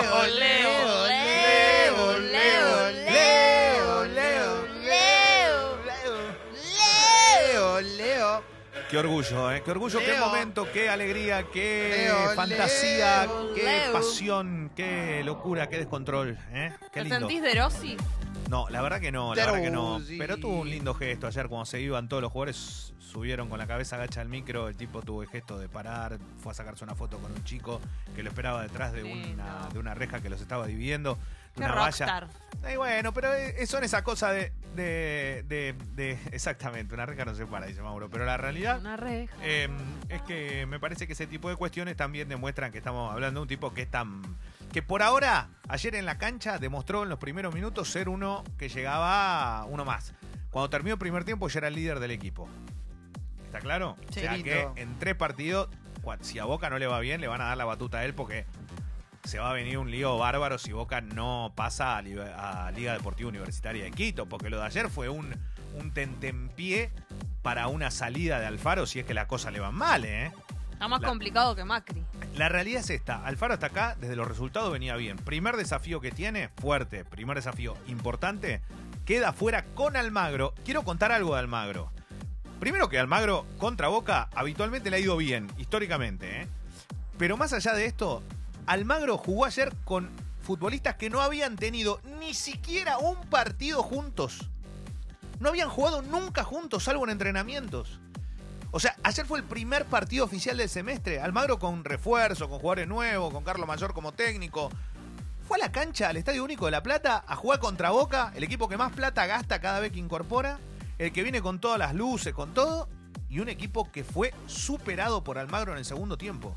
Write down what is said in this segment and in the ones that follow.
olé, olé, olé, olé, olé, olé, olé, Leo. Qué orgullo, ¿eh? Qué orgullo, qué momento, qué alegría, qué fantasía, qué pasión, qué locura, qué descontrol, ¿eh? ¿Te sentís de Rossi? No, la verdad que no, la verdad que no. Pero tuvo un lindo gesto ayer cuando se iban todos los jugadores, subieron con la cabeza agacha al micro, el tipo tuvo el gesto de parar, fue a sacarse una foto con un chico que lo esperaba detrás de Lindo. una, de una reja que los estaba dividiendo. Qué una rockstar. valla. Y bueno, pero eh, son esa cosa de, de, de- de- Exactamente, una reja no se para, dice Mauro. Pero la realidad Una reja. eh, es que me parece que ese tipo de cuestiones también demuestran que estamos hablando de un tipo que es tan. que por ahora, ayer en la cancha, demostró en los primeros minutos ser uno que llegaba uno más. Cuando terminó el primer tiempo ya era el líder del equipo. ¿Está claro? Sí. o sea que en tres partidos, si a Boca no le va bien, le van a dar la batuta a él porque se va a venir un lío bárbaro si Boca no pasa a, Liga- a Liga Deportiva Universitaria de Quito, porque lo de ayer fue un, un tentempié para una salida de Alfaro si es que las cosas le van mal, ¿eh? Está más la- complicado que Macri. La realidad es esta, Alfaro hasta acá, desde los resultados venía bien. Primer desafío que tiene, fuerte, primer desafío importante, queda fuera con Almagro. Quiero contar algo de Almagro. Primero que Almagro contra Boca habitualmente le ha ido bien, históricamente, ¿eh? Pero más allá de esto, Almagro jugó ayer con futbolistas que no habían tenido ni siquiera un partido juntos. No habían jugado nunca juntos, salvo en entrenamientos. O sea, ayer fue el primer partido oficial del semestre. Almagro con refuerzo, con jugadores nuevos, con Carlos Mayor como técnico. Fue a la cancha, al Estadio Único de La Plata, a jugar contra Boca, el equipo que más plata gasta cada vez que incorpora, el que viene con todas las luces, con todo, y un equipo que fue superado por Almagro en el segundo tiempo.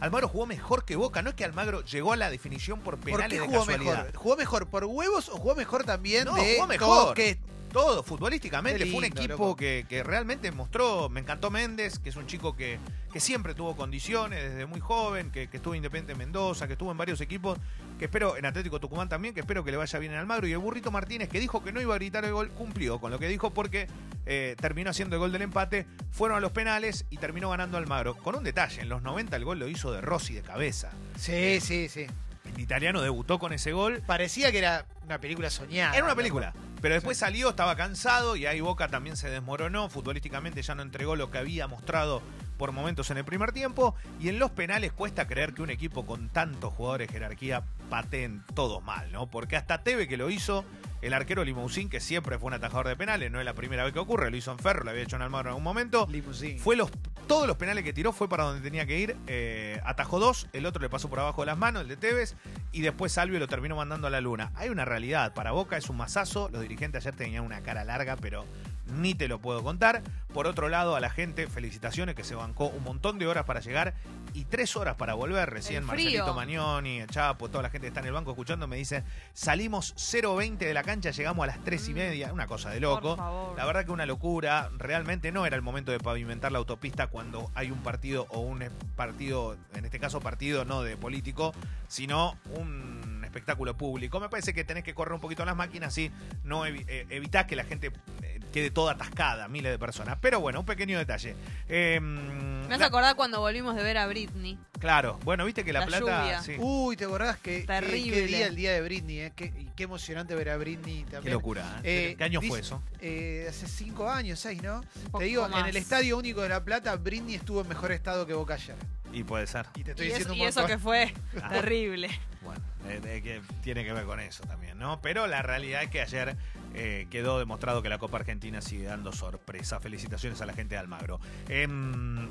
Almagro jugó mejor que Boca, no es que Almagro llegó a la definición por ¿Por penales qué de jugó casualidad. mejor? ¿Jugó mejor por huevos o jugó mejor también No, de jugó mejor. toque? Todo, futbolísticamente, fue un equipo que, que realmente mostró, me encantó Méndez, que es un chico que, que siempre tuvo condiciones desde muy joven, que, que estuvo en Independiente Mendoza, que estuvo en varios equipos, que espero, en Atlético Tucumán también, que espero que le vaya bien en Almagro, y el Burrito Martínez, que dijo que no iba a gritar el gol, cumplió con lo que dijo porque eh, terminó haciendo el gol del empate, fueron a los penales y terminó ganando Almagro. Con un detalle, en los 90 el gol lo hizo de Rossi de cabeza. Sí, sí, sí. El italiano debutó con ese gol, Parecía que era una película soñada. era una película. Pero después salió, estaba cansado y ahí Boca también se desmoronó. Futbolísticamente ya no entregó lo que había mostrado por momentos en el primer tiempo. Y en los penales cuesta creer que un equipo con tantos jugadores de jerarquía pateen todos mal, ¿no? Porque hasta Teve que lo hizo, el arquero Limousin, que siempre fue un atajador de penales, no es la primera vez que ocurre, lo hizo en Ferro, lo había hecho en Almagro en algún momento. Limusín. Fue los, todos los penales que tiró fue para donde tenía que ir. eh, atajó dos, el otro le pasó por abajo de las manos, el de Tevez, y después Salvio lo terminó mandando a la luna. Hay una realidad, para Boca es un masazo, los dirigentes ayer tenían una cara larga, pero ni te lo puedo contar. Por otro lado, a la gente, felicitaciones que se bancó un montón de horas para llegar y tres horas para volver. Recién El Marcelito. Magnoni, el Chapo, toda la gente que está en el banco escuchando me dice, salimos 0.20 de la cancha, llegamos a las 3 y Mm. media, una cosa de loco. La verdad que una locura. Realmente no era el momento de pavimentar la autopista cuando hay un partido o un partido, en este caso partido no de político, sino un espectáculo público. Me parece que tenés que correr un poquito las máquinas y no evi- eh, evitás que la gente eh, quede toda atascada, miles de personas. Pero bueno, un pequeño detalle. Eh, Me hace la- acordar cuando volvimos de ver a Britney. claro, bueno, viste que La, La Plata... sí. Uy, ¿te acordás que qué- Terrible. Qué, día el día de Britney, eh? Qué, y qué emocionante ver a Britney también. Qué locura. ¿eh? Eh, ¿Qué año fue eso? Eh, hace cinco años, seis, ¿no? Te digo, en el Estadio Único de La Plata, Britney estuvo en mejor estado que Boca ayer. Y puede ser. Y te estoy Y, eso, diciendo un y eso que fue Ah. terrible. Bueno, eh, que tiene que ver con eso también, ¿no? Pero la realidad es que ayer eh, quedó demostrado que la Copa Argentina sigue dando sorpresa. Felicitaciones a la gente de Almagro. Em,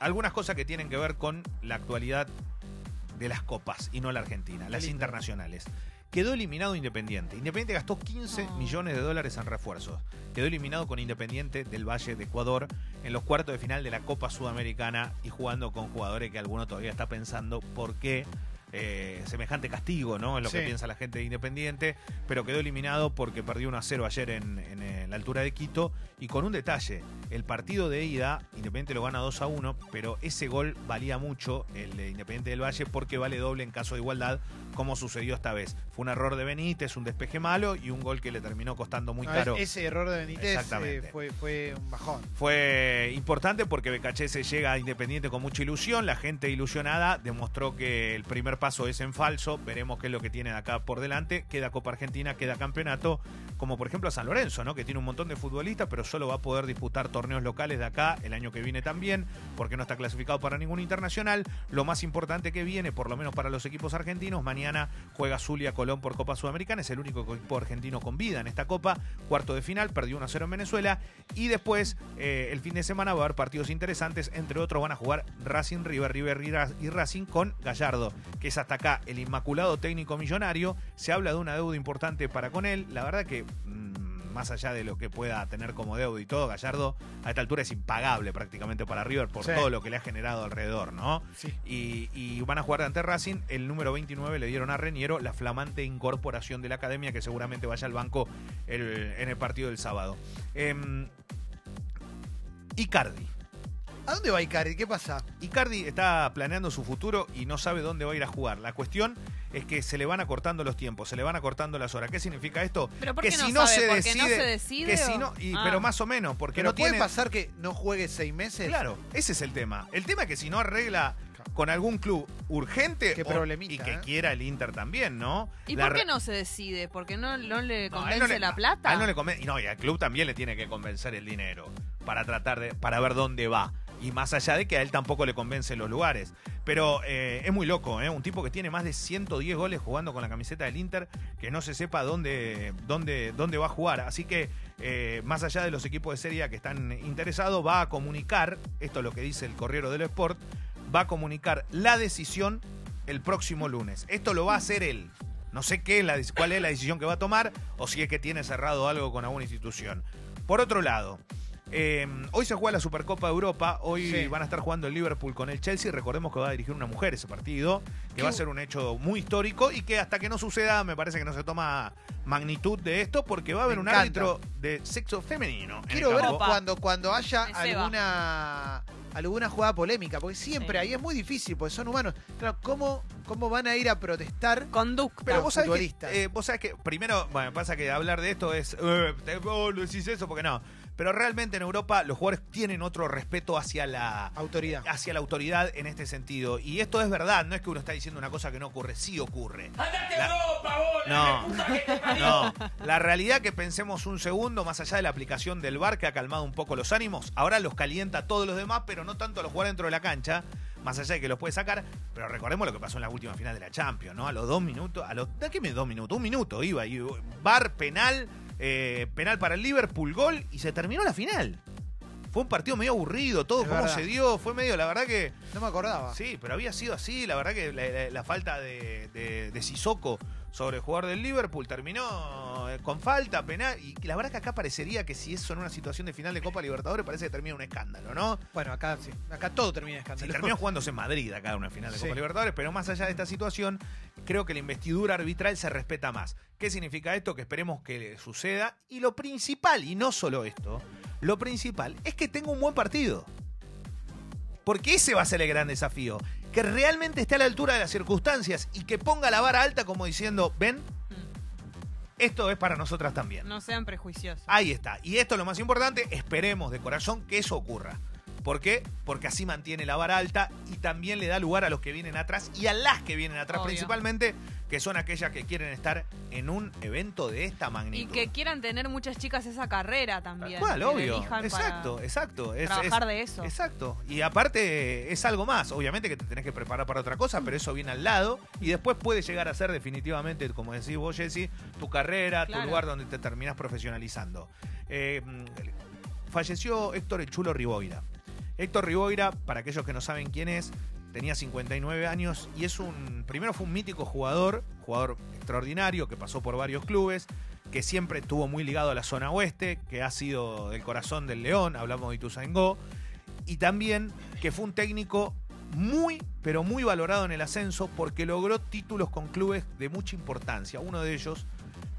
algunas cosas que tienen que ver con la actualidad de las copas y no la Argentina, las internacionales. Quedó eliminado Independiente. Independiente gastó 15 No. millones de dólares en refuerzos. Quedó eliminado con Independiente del Valle de Ecuador en los cuartos de final de la Copa Sudamericana y jugando con jugadores que alguno todavía está pensando por qué eh, semejante castigo, ¿no? Es lo que piensa la gente de Independiente, pero quedó eliminado porque perdió 1 a 0 ayer en, en, eh, la altura de Quito. Y con un detalle, el partido de ida, Independiente lo gana 2 a 1, pero ese gol valía mucho, el de Independiente del Valle, porque vale doble en caso de igualdad, como sucedió esta vez. Fue un error de Benítez, un despeje malo y un gol que le terminó costando muy No, caro. Ese error de Benítez eh, fue, fue un bajón. Fue importante porque Becachese llega a Independiente con mucha ilusión. La gente ilusionada demostró que el primer traspaso es en falso, veremos qué es lo que tiene de acá por delante. Queda Copa Argentina, queda campeonato, como por ejemplo a San Lorenzo, ¿no? que tiene un montón de futbolistas, pero solo va a poder disputar torneos locales de acá el año que viene también, porque no está clasificado para ningún internacional. Lo más importante que viene, por lo menos para los equipos argentinos, mañana juega Zulia Colón por Copa Sudamericana, es el único equipo argentino con vida en esta Copa, cuarto de final, perdió 1-0 en Venezuela, y después eh, el fin de semana va a haber partidos interesantes, entre otros van a jugar Racing River, River y Racing con Gallardo, que es hasta acá el inmaculado técnico millonario. Se habla de una deuda importante para con él. La verdad que mm, más allá de lo que pueda tener como deuda y todo, Gallardo a esta altura es impagable prácticamente para River por Sí. todo lo que le ha generado alrededor, ¿no? Sí. Y, y van a jugar ante Racing. El número 29 le dieron a Reñero la flamante incorporación de la academia que seguramente vaya al banco el- en el partido del sábado. Em, Icardi. ¿A dónde va Icardi? ¿Qué pasa? Icardi está planeando su futuro y no sabe dónde va a ir a jugar. La cuestión es que se le van acortando los tiempos, se le van acortando las horas. ¿Qué significa esto? ¿Pero por que qué si no no sabe? se ¿Porque decide, no se decide que si no, y- Ah. pero más o menos, porque Pero no puede tiene pasar que no juegue seis meses. Claro, ese es el tema. El tema es que si no arregla con algún club urgente Qué o- problemita, y que ¿eh? quiera el Inter también, ¿no? ¿Y La por qué no se decide? ¿Porque no, no le No, a él convence no le- la plata? A él no le convence. Y no, y al club también le tiene que convencer el dinero para tratar de, para ver dónde va. Y más allá de que a él tampoco le convence los lugares. Pero eh, es muy loco, ¿eh? Un tipo que tiene más de 110 goles jugando con la camiseta del Inter, que no se sepa dónde, dónde, dónde va a jugar. Así que, eh, más allá de los equipos de Serie A que están interesados, va a comunicar, esto es lo que dice el Corriero del Sport, va a comunicar la decisión el próximo lunes. Esto lo va a hacer él. No sé qué la, cuál es la decisión que va a tomar o si es que tiene cerrado algo con alguna institución. Por otro lado, eh, hoy se juega la Supercopa de Europa. Hoy Sí. van a estar jugando el Liverpool con el Chelsea. Recordemos que va a dirigir una mujer ese partido, que va a ser un hecho muy histórico y que hasta que no suceda, me parece que no se toma magnitud de esto, porque va a haber Me un encanta. árbitro de sexo femenino. Quiero ver. Opa. cuando, cuando haya alguna alguna jugada polémica, porque siempre Sí. ahí es muy difícil, porque son humanos. Claro, ¿cómo, cómo van a ir a protestar? Conducta. Pero vos sabés, que, futbolistas. eh, vos sabés que primero, bueno, pasa que hablar de esto es, eh, te- oh, decís eso porque no. Pero realmente en Europa los jugadores tienen otro respeto hacia la, Autoridad. hacia la autoridad en este sentido. Y esto es verdad, no es que uno está diciendo una cosa que no ocurre, sí ocurre. La- no, no. La realidad que pensemos un segundo, más allá de la aplicación del VAR que ha calmado un poco los ánimos, ahora los calienta a todos los demás, pero no tanto a los jugadores dentro de la cancha, más allá de que los puede sacar. Pero recordemos lo que pasó en la última final de la Champions, ¿no? A los dos minutos, a los. ¿De qué me dos minutos? Un minuto iba, y VAR, penal, eh, penal para el Liverpool, gol, y se terminó la final. Fue un partido medio aburrido, todo Es cómo verdad. se dio, fue medio, la verdad que. No me acordaba. Sí, pero había sido así. La verdad que la, la- la falta de, de, de Sissoko sobre el jugador del Liverpool terminó eh, con falta, penal. Y la verdad que acá parecería que si eso en una situación de final de Copa Libertadores parece que termina un escándalo, ¿no? Bueno, acá sí. Acá todo termina escándalo. terminó jugándose en Madrid acá una final de Sí. Copa Libertadores, pero más allá de esta situación, creo que la investidura arbitral se respeta más. ¿Qué significa esto? Que esperemos que suceda. Y lo principal, y no solo esto, lo principal es que tenga un buen partido. Porque ese va a ser el gran desafío. Que realmente esté a la altura de las circunstancias y que ponga la vara alta como diciendo, ven, esto es para nosotras también. No sean prejuiciosos. Ahí está. Y esto es lo más importante, esperemos de corazón que eso ocurra. ¿Por qué? Porque así mantiene la vara alta y también le da lugar a los que vienen atrás y a las que vienen atrás Obvio. principalmente, que son aquellas que quieren estar en un evento de esta Y magnitud. que quieran tener muchas chicas esa carrera también. Cual, obvio. Exacto, exacto. Es- trabajar es- de eso. Exacto. Y aparte es algo más. Obviamente que te tenés que preparar para otra cosa, pero eso viene al lado. Y después puede llegar a ser definitivamente, como decís vos, Jessy, tu carrera, tu lugar donde te terminás profesionalizando. Eh, falleció Héctor El Chulo Riboira. Héctor Riboira, para aquellos que no saben quién es, tenía 59 años y es un. Primero fue un mítico jugador, jugador extraordinario que pasó por varios clubes, que siempre estuvo muy ligado a la zona oeste, que ha sido del corazón del León, hablamos de Ituzaingó, y también que fue un técnico muy, pero muy valorado en el ascenso porque logró títulos con clubes de mucha importancia. Uno de ellos,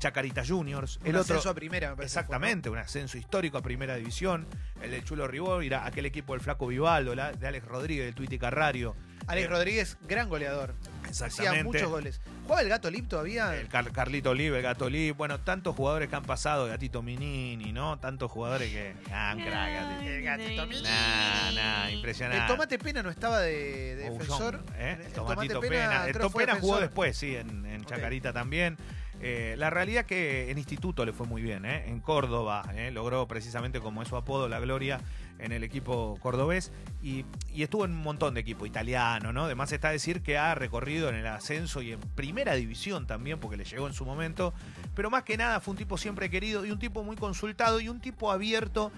Chacarita Juniors, Un el otro. ascenso a primera, me parece. Exactamente, un ascenso histórico a primera división. El del Chulo Riboira, aquel equipo del Flaco Vivaldo, la- de Alex Rodríguez, del Tuiti Carrario. Alex Eh, Rodríguez, gran goleador. Hacía Exactamente. muchos goles. ¿Jugaba el gato Lip todavía? El Car- Carlito Olive, el Gato Olive, bueno, tantos jugadores que han pasado, Gatito Minini, ¿no? Tantos jugadores que. Ah, un crack, Gatito. El gatito Minini. Nah, nah, impresionante. El Tomate Pena no estaba de, de defensor. ¿eh? El Tomatito Tomate Pena. El Pena jugó defensor. después, sí, en, en. Chacarita también. Eh, la realidad que en Instituto le fue muy bien, ¿eh? en Córdoba, ¿eh? logró precisamente como es su apodo la gloria en el equipo cordobés y, y estuvo en un montón de equipos italiano, ¿no? Además está decir que ha recorrido en el ascenso y en primera división también, porque le llegó en su momento, pero más que nada fue un tipo siempre querido y un tipo muy consultado y un tipo abierto.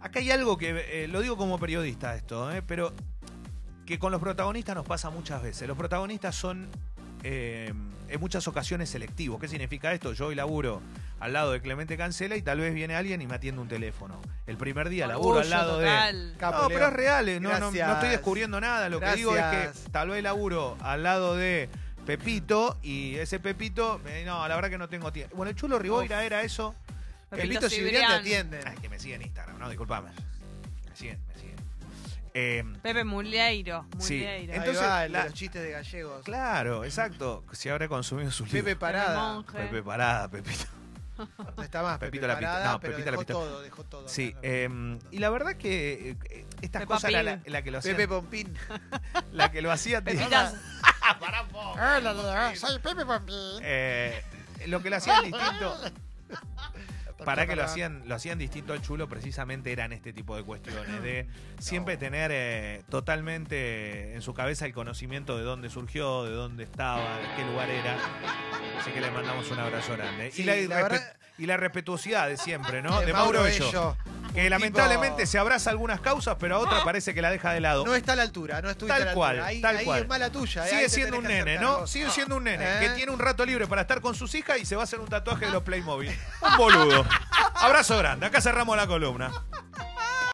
Acá hay algo que, lo digo como periodista esto, pero que con los protagonistas nos pasa muchas veces. Los protagonistas son eh, en muchas ocasiones selectivos. ¿Qué significa esto? Yo hoy laburo al lado de Clemente Cancela y tal vez viene alguien y me atiende un teléfono. El primer día laburo al lado de... Capo, No, Leo. pero es real, eh, no, no- no, estoy descubriendo nada. Lo que digo es que tal vez laburo al lado de Pepito y ese Pepito, eh, no, la verdad que no tengo tiempo. Bueno, el chulo Riboira era eso. Pepito Cibrián. Cibrián te atienden. Ay, que me sigue en Instagram, no, disculpame. Me siguen, me siguen. Eh, Pepe Muleiro. Sí. Muleiro. Ahí Entonces, va, el de la- los chistes de gallegos. claro, exacto. Si habrá consumido su Pepe. Parada. Monje. Pepe Parada, Pepito. No está más. Pepe Pepito la Pista- Parada, no, pero Pepito la dejó todo, dejó todo. Sí, eh, y la verdad que eh, estas Peppa cosas era Pig. la, la que lo hacían, Pepe Pompín. la que lo hacía Pepitas. Hola, soy Pepe Pompín. eh, lo que lo hacían distinto para que lo hacían lo hacían distinto al chulo precisamente eran este tipo de cuestiones de siempre tener eh, totalmente en su cabeza el conocimiento de dónde surgió de dónde estaba de qué lugar era. Así que le mandamos un abrazo grande. Sí, y, la, la irrespe- verdad- y la respetuosidad de siempre no De Mauro Bello Bello. Que Un lamentablemente tipo- se abraza algunas causas pero a otras parece que la deja de lado No está a la altura, no estuviste Tal a la cual, altura. Ahí, tal ahí cual. es mala tuya. eh, ahí Sigue siendo un nene, ¿no? Sigue siendo un nene ¿Eh? que tiene un rato libre para estar con sus hijas y se va a hacer un tatuaje de los Playmobil. Un boludo. Abrazo grande. Acá cerramos la columna.